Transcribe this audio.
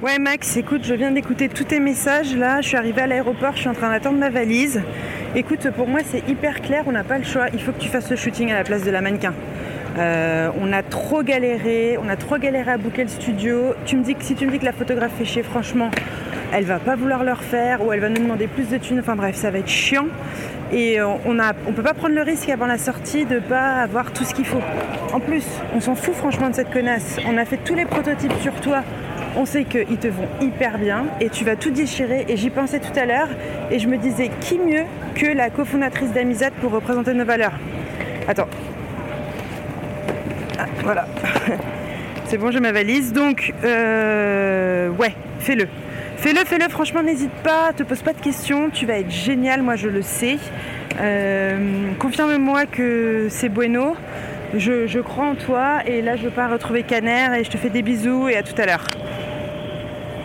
Ouais Max, écoute, je viens d'écouter tous tes messages là, je suis arrivée à l'aéroport, je suis en train d'attendre ma valise. Écoute, pour moi c'est hyper clair, on n'a pas le choix, il faut que tu fasses le shooting à la place de la mannequin. Euh, on a trop galéré, on a trop galéré à booker le studio. Tu me dis que si tu me dis que la photographe fait chier, franchement, elle va pas vouloir le refaire ou elle va nous demander plus de thunes. Enfin bref, ça va être chiant. Et on a, on peut pas prendre le risque avant la sortie de pas avoir tout ce qu'il faut. En plus, on s'en fout franchement de cette connasse. On a fait tous les prototypes sur toi. On sait qu'ils te vont hyper bien et tu vas tout déchirer. Et j'y pensais tout à l'heure et je me disais qui mieux que la cofondatrice d'Amisat pour représenter nos valeurs? Attends, ah, voilà. C'est bon, j'ai ma valise. Donc, euh, ouais, fais-le. Fais-le, fais-le, franchement, n'hésite pas, te pose pas de questions, tu vas être génial, moi je le sais. Euh, confirme-moi que c'est bueno, je, je, crois en toi et là je pars retrouver Caner et je te fais des bisous et à tout à l'heure.